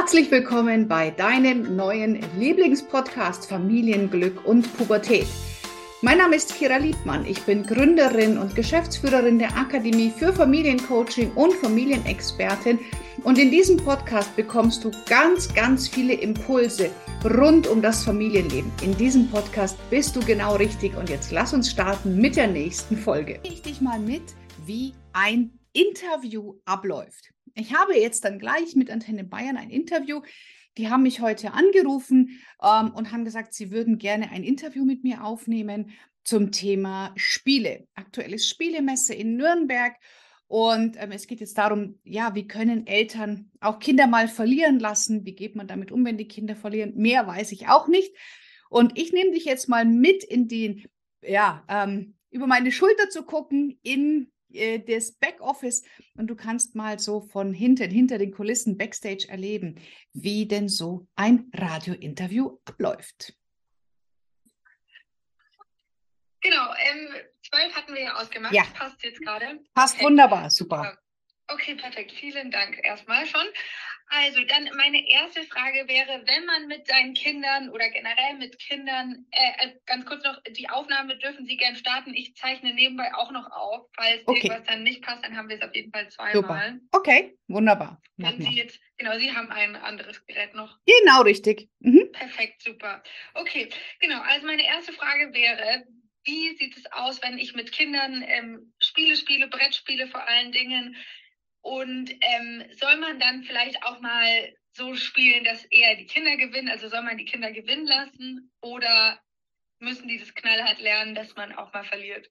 Herzlich willkommen bei deinem neuen Lieblingspodcast Familienglück und Pubertät. Mein Name ist Kira Liebmann. Ich bin Gründerin und Geschäftsführerin der Akademie für Familiencoaching und Familienexpertin. Und in diesem Podcast bekommst du ganz, ganz viele Impulse rund um das Familienleben. In diesem Podcast bist du genau richtig. Und jetzt lass uns starten mit der nächsten Folge. Ich dich mal mit, wie ein Interview abläuft. Ich habe jetzt dann gleich mit Antenne Bayern ein Interview. Die haben mich heute angerufen ähm, und haben gesagt, sie würden gerne ein Interview mit mir aufnehmen zum Thema Spiele. Aktuell ist Spielemesse in Nürnberg und ähm, es geht jetzt darum, ja, wie können Eltern auch Kinder mal verlieren lassen? Wie geht man damit um, wenn die Kinder verlieren? Mehr weiß ich auch nicht. Und ich nehme dich jetzt mal mit in den, ja, ähm, über meine Schulter zu gucken in äh, das Backoffice und du kannst mal so von hinten, hinter den Kulissen Backstage erleben, wie denn so ein Radiointerview abläuft. Genau, ähm, 12 hatten wir ja ausgemacht. Ja. Passt jetzt gerade. Passt okay. wunderbar, super. Okay, perfekt. Vielen Dank erstmal schon. Also dann meine erste Frage wäre, wenn man mit seinen Kindern oder generell mit Kindern, äh, äh, ganz kurz noch, die Aufnahme dürfen Sie gerne starten. Ich zeichne nebenbei auch noch auf. Falls okay. irgendwas dann nicht passt, dann haben wir es auf jeden Fall zweimal. Super. Okay, wunderbar. Wenn Sie jetzt, genau, Sie haben ein anderes Gerät noch. Genau, richtig. Mhm. Perfekt, super. Okay, genau. Also meine erste Frage wäre, wie sieht es aus, wenn ich mit Kindern ähm, Spiele spiele, Brettspiele vor allen Dingen? Und ähm, soll man dann vielleicht auch mal so spielen, dass eher die Kinder gewinnen? Also soll man die Kinder gewinnen lassen oder müssen die das knallhart lernen, dass man auch mal verliert?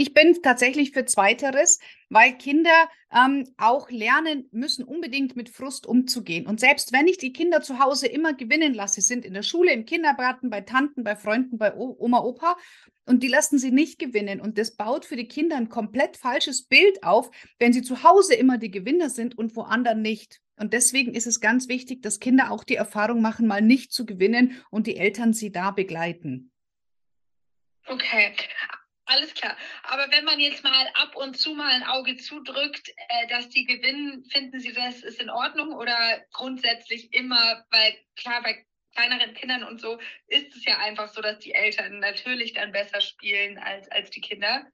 Ich bin tatsächlich für Zweiteres, weil Kinder ähm, auch lernen müssen, unbedingt mit Frust umzugehen. Und selbst wenn ich die Kinder zu Hause immer gewinnen lasse, sind in der Schule, im Kindergarten, bei Tanten, bei Freunden, bei Oma, Opa, und die lassen sie nicht gewinnen. Und das baut für die Kinder ein komplett falsches Bild auf, wenn sie zu Hause immer die Gewinner sind und woanders nicht. Und deswegen ist es ganz wichtig, dass Kinder auch die Erfahrung machen, mal nicht zu gewinnen und die Eltern sie da begleiten. Okay, alles klar. Aber wenn man jetzt mal ab und zu mal ein Auge zudrückt, äh, dass die gewinnen, finden Sie das ist in Ordnung oder grundsätzlich immer, weil klar, bei kleineren Kindern und so ist es ja einfach so, dass die Eltern natürlich dann besser spielen als, als die Kinder.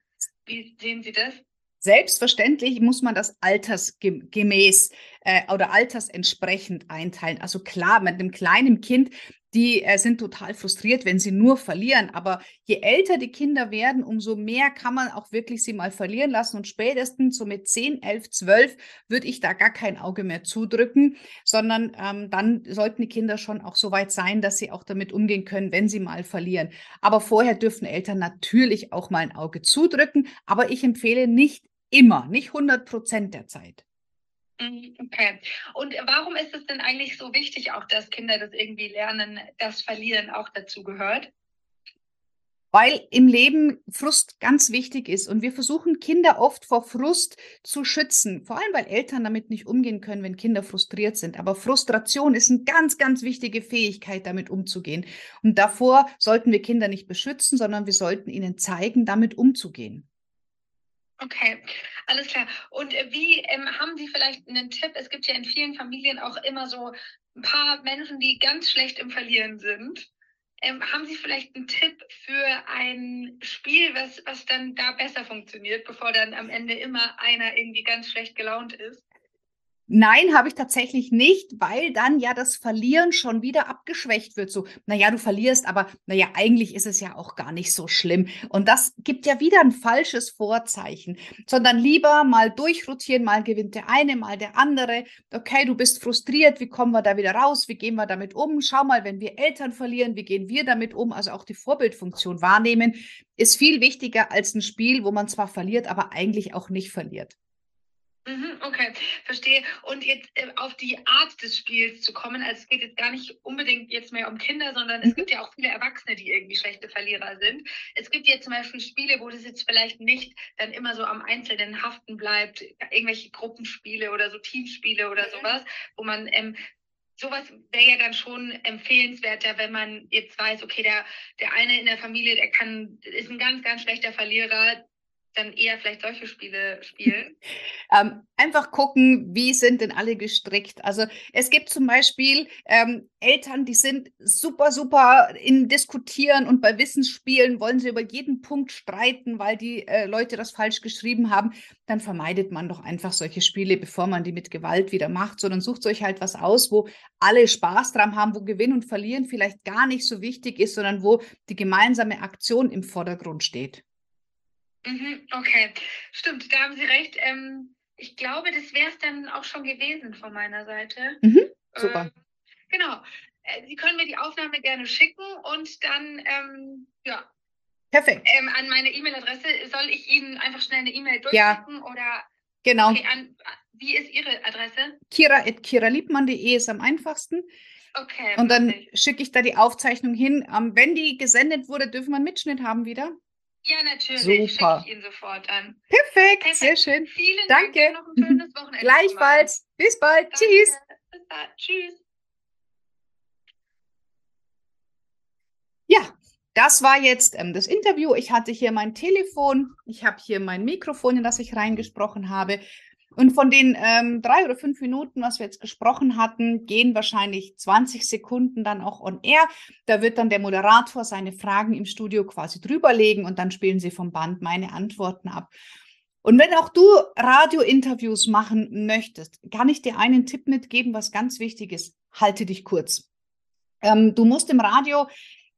Wie sehen Sie das? Selbstverständlich muss man das altersgemäß äh, oder altersentsprechend einteilen. Also klar, mit einem kleinen Kind die äh, sind total frustriert, wenn sie nur verlieren. Aber je älter die Kinder werden, umso mehr kann man auch wirklich sie mal verlieren lassen. Und spätestens so mit 10, 11, 12 würde ich da gar kein Auge mehr zudrücken, sondern ähm, dann sollten die Kinder schon auch so weit sein, dass sie auch damit umgehen können, wenn sie mal verlieren. Aber vorher dürfen Eltern natürlich auch mal ein Auge zudrücken. Aber ich empfehle nicht immer, nicht 100 Prozent der Zeit. Mhm, okay. Und warum ist es denn eigentlich so wichtig, auch dass Kinder das irgendwie lernen, dass Verlieren auch dazu gehört? Weil im Leben Frust ganz wichtig ist und wir versuchen Kinder oft vor Frust zu schützen, vor allem weil Eltern damit nicht umgehen können, wenn Kinder frustriert sind. Aber Frustration ist eine ganz, ganz wichtige Fähigkeit, damit umzugehen. Und davor sollten wir Kinder nicht beschützen, sondern wir sollten ihnen zeigen, damit umzugehen. Okay, alles klar. Und äh, wie ähm, haben Sie vielleicht einen Tipp? Es gibt ja in vielen Familien auch immer so ein paar Menschen, die ganz schlecht im Verlieren sind. Ähm, haben Sie vielleicht einen Tipp für ein Spiel, was, was dann da besser funktioniert, bevor dann am Ende immer einer irgendwie ganz schlecht gelaunt ist? Nein, habe ich tatsächlich nicht, weil dann ja das Verlieren schon wieder abgeschwächt wird. So, naja, du verlierst, aber naja, eigentlich ist es ja auch gar nicht so schlimm. Und das gibt ja wieder ein falsches Vorzeichen, sondern lieber mal durchrotieren, mal gewinnt der eine, mal der andere. Okay, du bist frustriert, wie kommen wir da wieder raus? Wie gehen wir damit um? Schau mal, wenn wir Eltern verlieren, wie gehen wir damit um? Also auch die Vorbildfunktion wahrnehmen ist viel wichtiger als ein Spiel, wo man zwar verliert, aber eigentlich auch nicht verliert. Mhm, okay, verstehe. Und jetzt äh, auf die Art des Spiels zu kommen, also es geht jetzt gar nicht unbedingt jetzt mehr um Kinder, sondern es mhm. gibt ja auch viele Erwachsene, die irgendwie schlechte Verlierer sind. Es gibt jetzt zum Beispiel Spiele, wo das jetzt vielleicht nicht dann immer so am Einzelnen haften bleibt, irgendwelche Gruppenspiele oder so Teamspiele oder mhm. sowas, wo man ähm, sowas wäre ja dann schon empfehlenswerter, wenn man jetzt weiß, okay, der, der eine in der Familie, der kann, ist ein ganz, ganz schlechter Verlierer, dann eher vielleicht solche Spiele spielen? ähm, einfach gucken, wie sind denn alle gestrickt. Also es gibt zum Beispiel ähm, Eltern, die sind super, super in Diskutieren und bei Wissensspielen wollen sie über jeden Punkt streiten, weil die äh, Leute das falsch geschrieben haben. Dann vermeidet man doch einfach solche Spiele, bevor man die mit Gewalt wieder macht, sondern sucht euch halt was aus, wo alle Spaß dran haben, wo Gewinn und Verlieren vielleicht gar nicht so wichtig ist, sondern wo die gemeinsame Aktion im Vordergrund steht. Mhm, okay, stimmt, da haben Sie recht. Ähm, ich glaube, das wäre es dann auch schon gewesen von meiner Seite. Mhm, super. Äh, genau. Äh, Sie können mir die Aufnahme gerne schicken und dann, ähm, ja. Perfekt. Ähm, an meine E-Mail-Adresse soll ich Ihnen einfach schnell eine E-Mail durchschicken ja. oder? Genau. Okay, an, wie ist Ihre Adresse? kira.kiraliebmann.de ist am einfachsten. Okay. Und dann schicke ich da die Aufzeichnung hin. Ähm, wenn die gesendet wurde, dürfen wir einen Mitschnitt haben wieder? Ja, natürlich. Super. Schicke ich Ihnen sofort an. Perfekt, Perfekt. sehr schön. Vielen Danke. Dank. Noch ein schönes Wochenende. Gleichfalls. Bis bald. Danke. Tschüss. Bis bald. Tschüss. Ja, das war jetzt ähm, das Interview. Ich hatte hier mein Telefon, ich habe hier mein Mikrofon, in das ich reingesprochen habe. Und von den ähm, drei oder fünf Minuten, was wir jetzt gesprochen hatten, gehen wahrscheinlich 20 Sekunden dann auch on air. Da wird dann der Moderator seine Fragen im Studio quasi drüberlegen und dann spielen sie vom Band meine Antworten ab. Und wenn auch du Radiointerviews machen möchtest, kann ich dir einen Tipp mitgeben, was ganz wichtig ist. Halte dich kurz. Ähm, du musst im Radio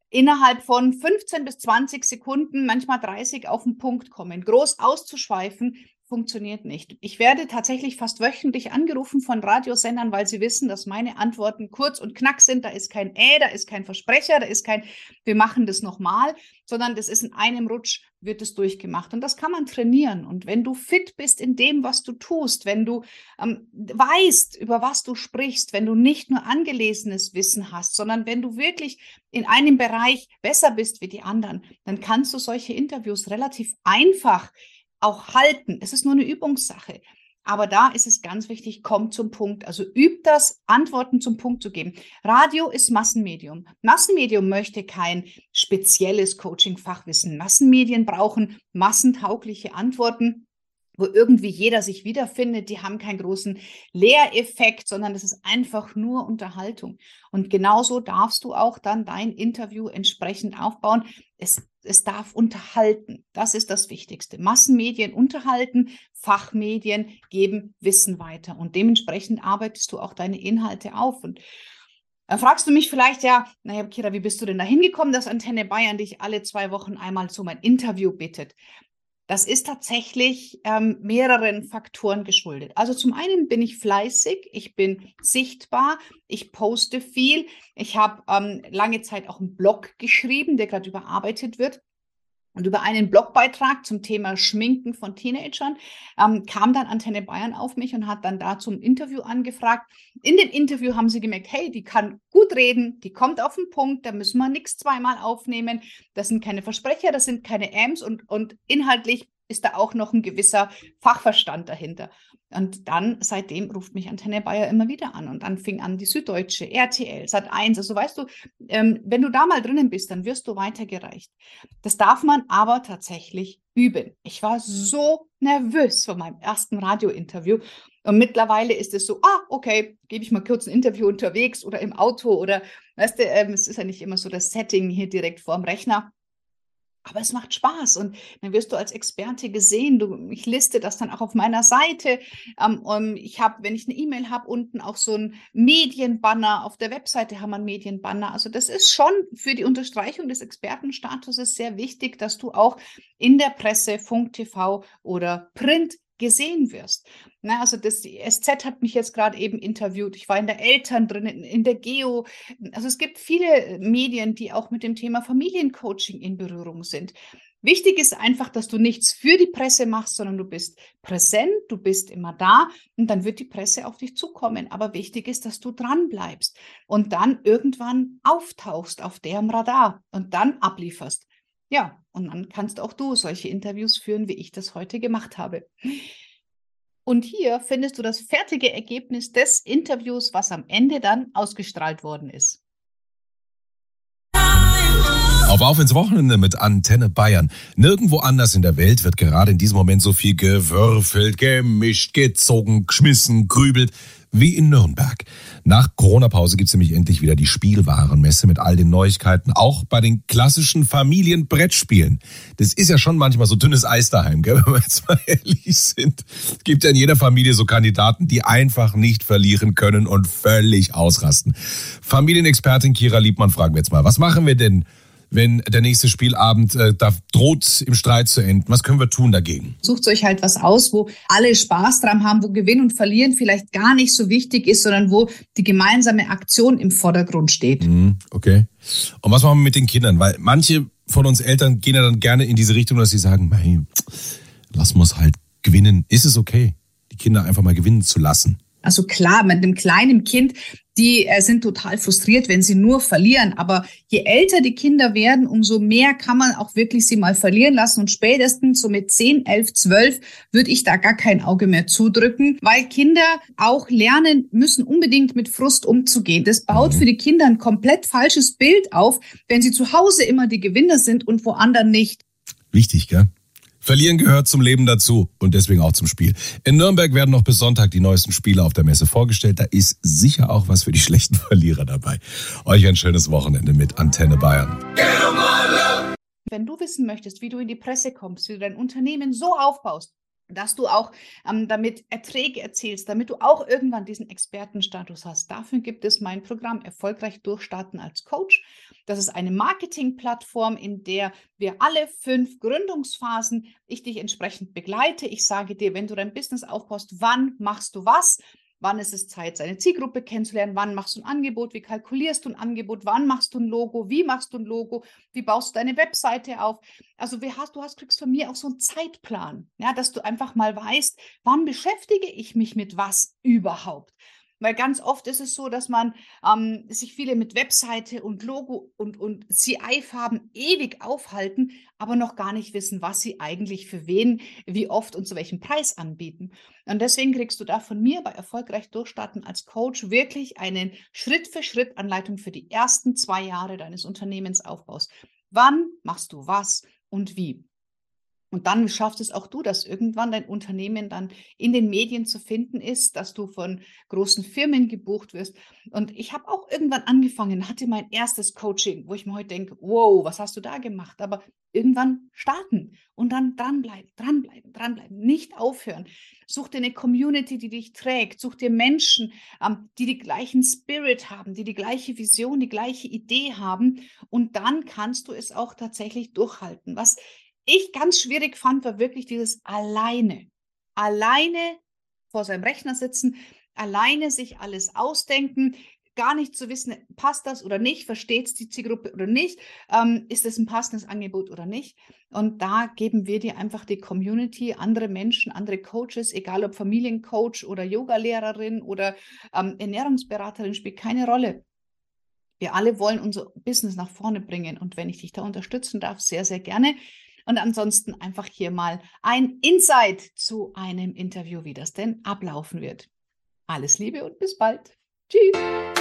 innerhalb von 15 bis 20 Sekunden, manchmal 30 auf den Punkt kommen. Groß auszuschweifen funktioniert nicht. Ich werde tatsächlich fast wöchentlich angerufen von Radiosendern, weil sie wissen, dass meine Antworten kurz und knack sind. Da ist kein Äh, da ist kein Versprecher, da ist kein, wir machen das nochmal, sondern das ist in einem Rutsch wird es durchgemacht. Und das kann man trainieren. Und wenn du fit bist in dem, was du tust, wenn du ähm, weißt, über was du sprichst, wenn du nicht nur angelesenes Wissen hast, sondern wenn du wirklich in einem Bereich besser bist wie die anderen, dann kannst du solche Interviews relativ einfach auch halten. Es ist nur eine Übungssache. Aber da ist es ganz wichtig, komm zum Punkt. Also übt das, Antworten zum Punkt zu geben. Radio ist Massenmedium. Massenmedium möchte kein spezielles Coaching-Fachwissen. Massenmedien brauchen massentaugliche Antworten wo irgendwie jeder sich wiederfindet, die haben keinen großen Lehreffekt, sondern es ist einfach nur Unterhaltung. Und genauso darfst du auch dann dein Interview entsprechend aufbauen. Es, es darf unterhalten. Das ist das Wichtigste. Massenmedien unterhalten, Fachmedien geben Wissen weiter. Und dementsprechend arbeitest du auch deine Inhalte auf. Und dann fragst du mich vielleicht ja, naja, Kira, wie bist du denn da hingekommen, dass Antenne Bayern dich alle zwei Wochen einmal so mein Interview bittet? Das ist tatsächlich ähm, mehreren Faktoren geschuldet. Also zum einen bin ich fleißig, ich bin sichtbar, ich poste viel. Ich habe ähm, lange Zeit auch einen Blog geschrieben, der gerade überarbeitet wird. Und über einen Blogbeitrag zum Thema Schminken von Teenagern ähm, kam dann Antenne Bayern auf mich und hat dann da zum Interview angefragt. In dem Interview haben sie gemerkt, hey, die kann gut reden, die kommt auf den Punkt, da müssen wir nichts zweimal aufnehmen. Das sind keine Versprecher, das sind keine Ams und, und inhaltlich ist da auch noch ein gewisser Fachverstand dahinter. Und dann, seitdem ruft mich Antenne Bayer immer wieder an. Und dann fing an die Süddeutsche, RTL, Sat1. Also weißt du, ähm, wenn du da mal drinnen bist, dann wirst du weitergereicht. Das darf man aber tatsächlich üben. Ich war so nervös vor meinem ersten Radiointerview. Und mittlerweile ist es so, ah, okay, gebe ich mal kurz ein Interview unterwegs oder im Auto oder, weißt du, ähm, es ist ja nicht immer so das Setting hier direkt vorm Rechner. Aber es macht Spaß und dann wirst du als Experte gesehen. Du, ich liste das dann auch auf meiner Seite. Ähm, ich habe, wenn ich eine E-Mail habe, unten auch so ein Medienbanner. Auf der Webseite haben wir einen Medienbanner. Also das ist schon für die Unterstreichung des Expertenstatuses sehr wichtig, dass du auch in der Presse, Funk, TV oder Print gesehen wirst. Na, also das die SZ hat mich jetzt gerade eben interviewt. Ich war in der Eltern drin, in, in, der Geo. Also es gibt viele Medien, die auch mit dem Thema Familiencoaching in Berührung sind. Wichtig ist einfach, dass du nichts für die Presse machst, sondern du bist präsent, du bist immer da und dann wird die Presse auf dich zukommen. Aber wichtig ist, dass du dran bleibst und dann irgendwann auftauchst auf deren Radar und dann ablieferst. Ja, und dann kannst auch du solche Interviews führen, wie ich das heute gemacht habe. Und hier findest du das fertige Ergebnis des Interviews, was am Ende dann ausgestrahlt worden ist. Auf Auf ins Wochenende mit Antenne Bayern. Nirgendwo anders in der Welt wird gerade in diesem Moment so viel gewürfelt, gemischt, gezogen, geschmissen, grübelt wie in Nürnberg. Nach Corona-Pause gibt's nämlich endlich wieder die Spielwarenmesse mit all den Neuigkeiten, auch bei den klassischen Familienbrettspielen. Das ist ja schon manchmal so dünnes Eis daheim, gell, wenn wir jetzt mal ehrlich sind. Es gibt ja in jeder Familie so Kandidaten, die einfach nicht verlieren können und völlig ausrasten. Familienexpertin Kira Liebmann fragen wir jetzt mal, was machen wir denn wenn der nächste Spielabend äh, da droht im Streit zu enden? Was können wir tun dagegen? Sucht euch halt was aus, wo alle Spaß dran haben, wo Gewinn und Verlieren vielleicht gar nicht so wichtig ist, sondern wo die gemeinsame Aktion im Vordergrund steht. Mhm, okay. Und was machen wir mit den Kindern? Weil manche von uns Eltern gehen ja dann gerne in diese Richtung, dass sie sagen, hey, lass uns halt gewinnen. Ist es okay, die Kinder einfach mal gewinnen zu lassen? Also klar, mit einem kleinen Kind, die äh, sind total frustriert, wenn sie nur verlieren. Aber je älter die Kinder werden, umso mehr kann man auch wirklich sie mal verlieren lassen. Und spätestens so mit 10, 11, 12 würde ich da gar kein Auge mehr zudrücken, weil Kinder auch lernen müssen, unbedingt mit Frust umzugehen. Das baut mhm. für die Kinder ein komplett falsches Bild auf, wenn sie zu Hause immer die Gewinner sind und woanders nicht. Wichtig, gell? Verlieren gehört zum Leben dazu und deswegen auch zum Spiel. In Nürnberg werden noch bis Sonntag die neuesten Spiele auf der Messe vorgestellt. Da ist sicher auch was für die schlechten Verlierer dabei. Euch ein schönes Wochenende mit Antenne Bayern. Wenn du wissen möchtest, wie du in die Presse kommst, wie du dein Unternehmen so aufbaust, dass du auch ähm, damit Erträge erzielst, damit du auch irgendwann diesen Expertenstatus hast. Dafür gibt es mein Programm Erfolgreich Durchstarten als Coach. Das ist eine Marketingplattform, in der wir alle fünf Gründungsphasen, ich dich entsprechend begleite. Ich sage dir, wenn du dein Business aufbaust, wann machst du was? Wann ist es Zeit, seine Zielgruppe kennenzulernen? Wann machst du ein Angebot? Wie kalkulierst du ein Angebot? Wann machst du ein Logo? Wie machst du ein Logo? Wie baust du deine Webseite auf? Also, wie hast, du hast, kriegst von mir auch so einen Zeitplan, ja, dass du einfach mal weißt, wann beschäftige ich mich mit was überhaupt? Weil ganz oft ist es so, dass man ähm, sich viele mit Webseite und Logo und, und CI-Farben ewig aufhalten, aber noch gar nicht wissen, was sie eigentlich für wen, wie oft und zu welchem Preis anbieten. Und deswegen kriegst du da von mir bei Erfolgreich Durchstarten als Coach wirklich eine Schritt-für-Schritt-Anleitung für die ersten zwei Jahre deines Unternehmensaufbaus. Wann machst du was und wie? Und dann schaffst es auch du, dass irgendwann dein Unternehmen dann in den Medien zu finden ist, dass du von großen Firmen gebucht wirst. Und ich habe auch irgendwann angefangen, hatte mein erstes Coaching, wo ich mir heute denke, wow, was hast du da gemacht? Aber irgendwann starten und dann dranbleiben, dranbleiben, dranbleiben, nicht aufhören. Such dir eine Community, die dich trägt. Such dir Menschen, ähm, die die gleichen Spirit haben, die die gleiche Vision, die gleiche Idee haben. Und dann kannst du es auch tatsächlich durchhalten. Was ich ganz schwierig fand, war wirklich dieses alleine. Alleine vor seinem Rechner sitzen, alleine sich alles ausdenken, gar nicht zu wissen, passt das oder nicht, versteht es die Zielgruppe oder nicht, ähm, ist es ein passendes Angebot oder nicht. Und da geben wir dir einfach die Community, andere Menschen, andere Coaches, egal ob Familiencoach oder Yogalehrerin oder ähm, Ernährungsberaterin, spielt keine Rolle. Wir alle wollen unser Business nach vorne bringen. Und wenn ich dich da unterstützen darf, sehr, sehr gerne. Und ansonsten einfach hier mal ein Insight zu einem Interview, wie das denn ablaufen wird. Alles Liebe und bis bald. Tschüss.